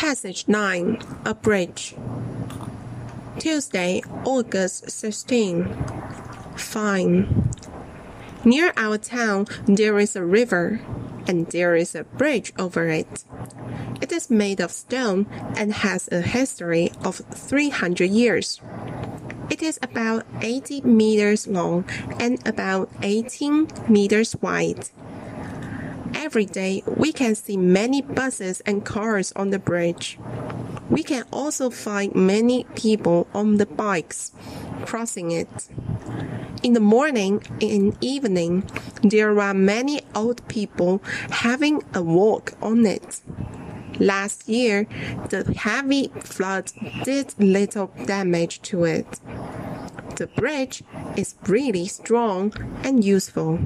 Passage 9 A Bridge. Tuesday, August 16. Fine. Near our town there is a river, and there is a bridge over it. It is made of stone and has a history of 300 years. It is about 80 meters long and about 18 meters wide. Every day we can see many buses and cars on the bridge. We can also find many people on the bikes crossing it. In the morning and evening, there are many old people having a walk on it. Last year, the heavy flood did little damage to it. The bridge is really strong and useful.